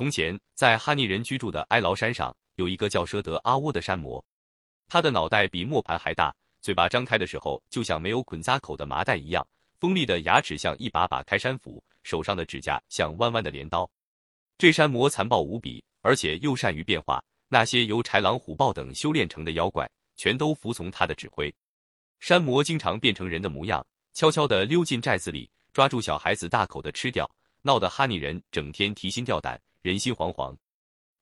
从前，在哈尼人居住的哀牢山上，有一个叫舍德阿窝的山魔，他的脑袋比磨盘还大，嘴巴张开的时候就像没有捆扎口的麻袋一样，锋利的牙齿像一把把开山斧，手上的指甲像弯弯的镰刀。这山魔残暴无比，而且又善于变化，那些由豺狼、虎豹等修炼成的妖怪，全都服从他的指挥。山魔经常变成人的模样，悄悄地溜进寨子里，抓住小孩子大口的吃掉，闹得哈尼人整天提心吊胆。人心惶惶，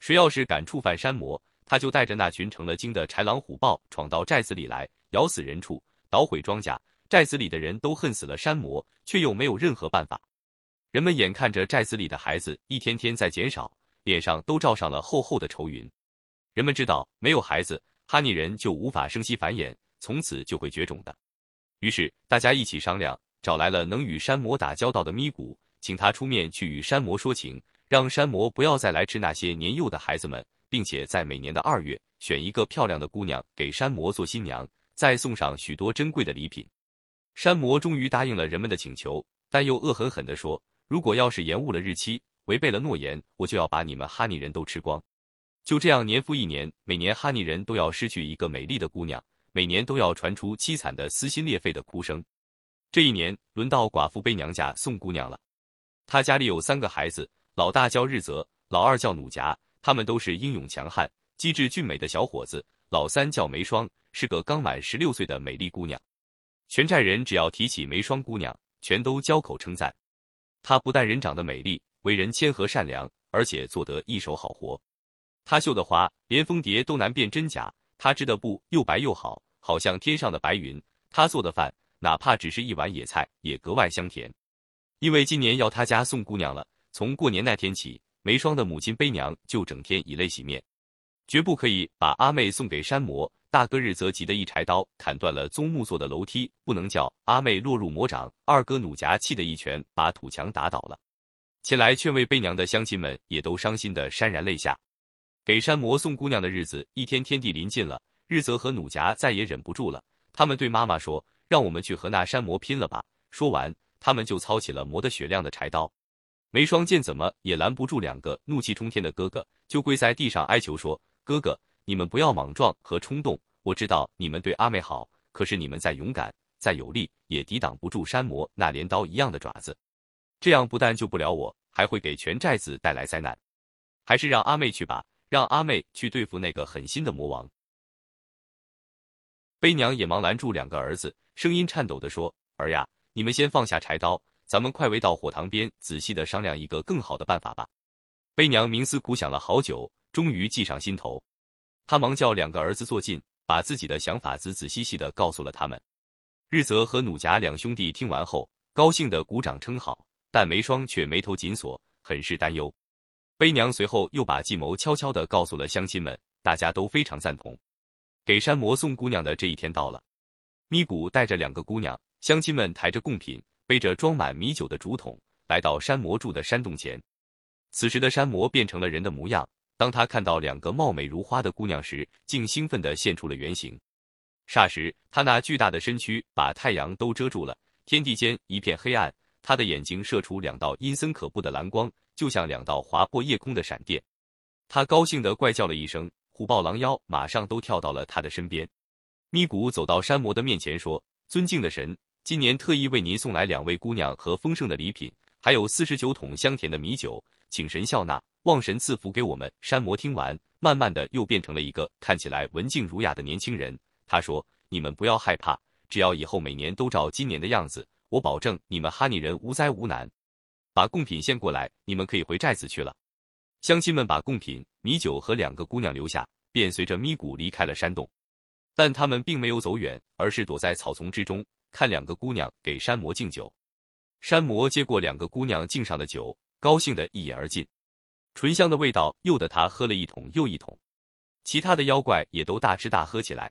谁要是敢触犯山魔，他就带着那群成了精的豺狼虎豹闯到寨子里来，咬死人畜，捣毁庄稼。寨子里的人都恨死了山魔，却又没有任何办法。人们眼看着寨子里的孩子一天天在减少，脸上都罩上了厚厚的愁云。人们知道，没有孩子，哈尼人就无法生息繁衍，从此就会绝种的。于是大家一起商量，找来了能与山魔打交道的咪咕，请他出面去与山魔说情。让山魔不要再来吃那些年幼的孩子们，并且在每年的二月选一个漂亮的姑娘给山魔做新娘，再送上许多珍贵的礼品。山魔终于答应了人们的请求，但又恶狠狠地说：“如果要是延误了日期，违背了诺言，我就要把你们哈尼人都吃光。”就这样，年复一年，每年哈尼人都要失去一个美丽的姑娘，每年都要传出凄惨的撕心裂肺的哭声。这一年，轮到寡妇背娘家送姑娘了。她家里有三个孩子。老大叫日泽，老二叫努夹，他们都是英勇强悍、机智俊美的小伙子。老三叫梅霜，是个刚满十六岁的美丽姑娘。全寨人只要提起梅霜姑娘，全都交口称赞。她不但人长得美丽，为人谦和善良，而且做得一手好活。她绣的花连蜂蝶都难辨真假，她织的布又白又好，好像天上的白云。她做的饭，哪怕只是一碗野菜，也格外香甜。因为今年要她家送姑娘了。从过年那天起，梅霜的母亲悲娘就整天以泪洗面，绝不可以把阿妹送给山魔。大哥日则急得一柴刀砍断了棕木做的楼梯，不能叫阿妹落入魔掌。二哥努夹气得一拳把土墙打倒了。前来劝慰悲娘的乡亲们也都伤心的潸然泪下。给山魔送姑娘的日子一天天地临近了，日则和努夹再也忍不住了，他们对妈妈说：“让我们去和那山魔拼了吧！”说完，他们就操起了磨得雪亮的柴刀。梅霜见怎么也拦不住两个怒气冲天的哥哥，就跪在地上哀求说：“哥哥，你们不要莽撞和冲动。我知道你们对阿妹好，可是你们再勇敢、再有力，也抵挡不住山魔那镰刀一样的爪子。这样不但救不了我，还会给全寨子带来灾难。还是让阿妹去吧，让阿妹去对付那个狠心的魔王。”悲娘也忙拦住两个儿子，声音颤抖地说：“儿呀，你们先放下柴刀。”咱们快围到火塘边，仔细的商量一个更好的办法吧。悲娘冥思苦想了好久，终于计上心头。她忙叫两个儿子坐近，把自己的想法仔仔细细的告诉了他们。日泽和弩甲两兄弟听完后，高兴的鼓掌称好，但梅双却眉头紧锁，很是担忧。悲娘随后又把计谋悄悄的告诉了乡亲们，大家都非常赞同。给山魔送姑娘的这一天到了，咪咕带着两个姑娘，乡亲们抬着贡品。背着装满米酒的竹筒，来到山魔住的山洞前。此时的山魔变成了人的模样。当他看到两个貌美如花的姑娘时，竟兴奋地现出了原形。霎时，他那巨大的身躯把太阳都遮住了，天地间一片黑暗。他的眼睛射出两道阴森可怖的蓝光，就像两道划破夜空的闪电。他高兴地怪叫了一声，虎豹狼妖马上都跳到了他的身边。咪咕走到山魔的面前说：“尊敬的神。”今年特意为您送来两位姑娘和丰盛的礼品，还有四十九桶香甜的米酒，请神笑纳，望神赐福给我们。山魔听完，慢慢的又变成了一个看起来文静儒雅的年轻人。他说：“你们不要害怕，只要以后每年都照今年的样子，我保证你们哈尼人无灾无难。把贡品献过来，你们可以回寨子去了。”乡亲们把贡品、米酒和两个姑娘留下，便随着咪咕离开了山洞。但他们并没有走远，而是躲在草丛之中。看两个姑娘给山魔敬酒，山魔接过两个姑娘敬上的酒，高兴的一饮而尽，醇香的味道诱得他喝了一桶又一桶。其他的妖怪也都大吃大喝起来，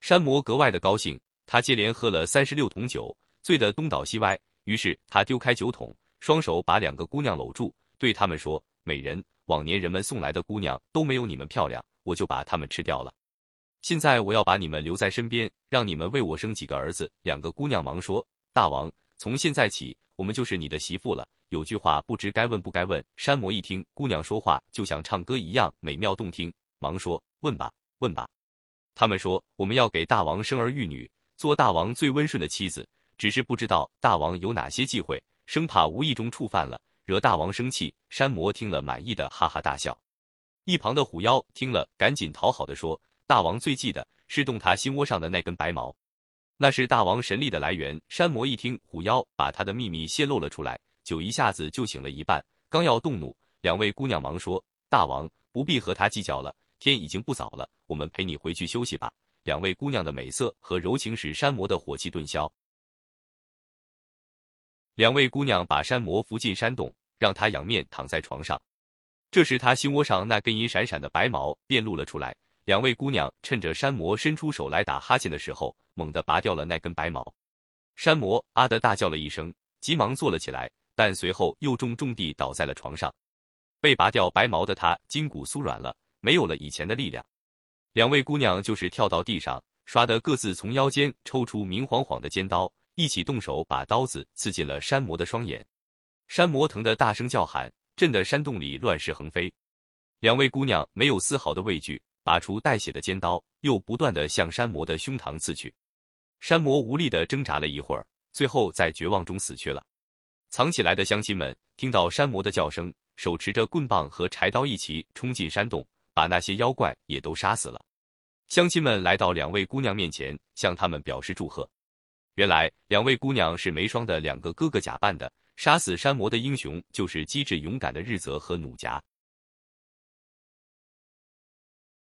山魔格外的高兴，他接连喝了三十六桶酒，醉得东倒西歪。于是他丢开酒桶，双手把两个姑娘搂住，对他们说：“美人，往年人们送来的姑娘都没有你们漂亮，我就把她们吃掉了。”现在我要把你们留在身边，让你们为我生几个儿子。两个姑娘忙说：“大王，从现在起，我们就是你的媳妇了，有句话不知该问不该问。山魔一听姑娘说话就像唱歌一样美妙动听，忙说：“问吧，问吧。”他们说：“我们要给大王生儿育女，做大王最温顺的妻子。只是不知道大王有哪些忌讳，生怕无意中触犯了，惹大王生气。”山魔听了满意的哈哈大笑。一旁的虎妖听了，赶紧讨好的说：“大王最忌的是动他心窝上的那根白毛。”那是大王神力的来源。山魔一听虎妖把他的秘密泄露了出来，酒一下子就醒了一半，刚要动怒，两位姑娘忙说：“大王不必和他计较了，天已经不早了，我们陪你回去休息吧。”两位姑娘的美色和柔情使山魔的火气顿消。两位姑娘把山魔扶进山洞，让他仰面躺在床上。这时他心窝上那根银闪闪的白毛便露了出来。两位姑娘趁着山魔伸出手来打哈欠的时候，猛地拔掉了那根白毛。山魔啊的大叫了一声，急忙坐了起来，但随后又重重地倒在了床上。被拔掉白毛的他筋骨酥软了，没有了以前的力量。两位姑娘就是跳到地上，唰的各自从腰间抽出明晃晃的尖刀，一起动手把刀子刺进了山魔的双眼。山魔疼得大声叫喊，震得山洞里乱石横飞。两位姑娘没有丝毫的畏惧。拔出带血的尖刀，又不断的向山魔的胸膛刺去。山魔无力的挣扎了一会儿，最后在绝望中死去了。藏起来的乡亲们听到山魔的叫声，手持着棍棒和柴刀一起冲进山洞，把那些妖怪也都杀死了。乡亲们来到两位姑娘面前，向他们表示祝贺。原来两位姑娘是梅霜的两个哥哥假扮的，杀死山魔的英雄就是机智勇敢的日泽和弩夹。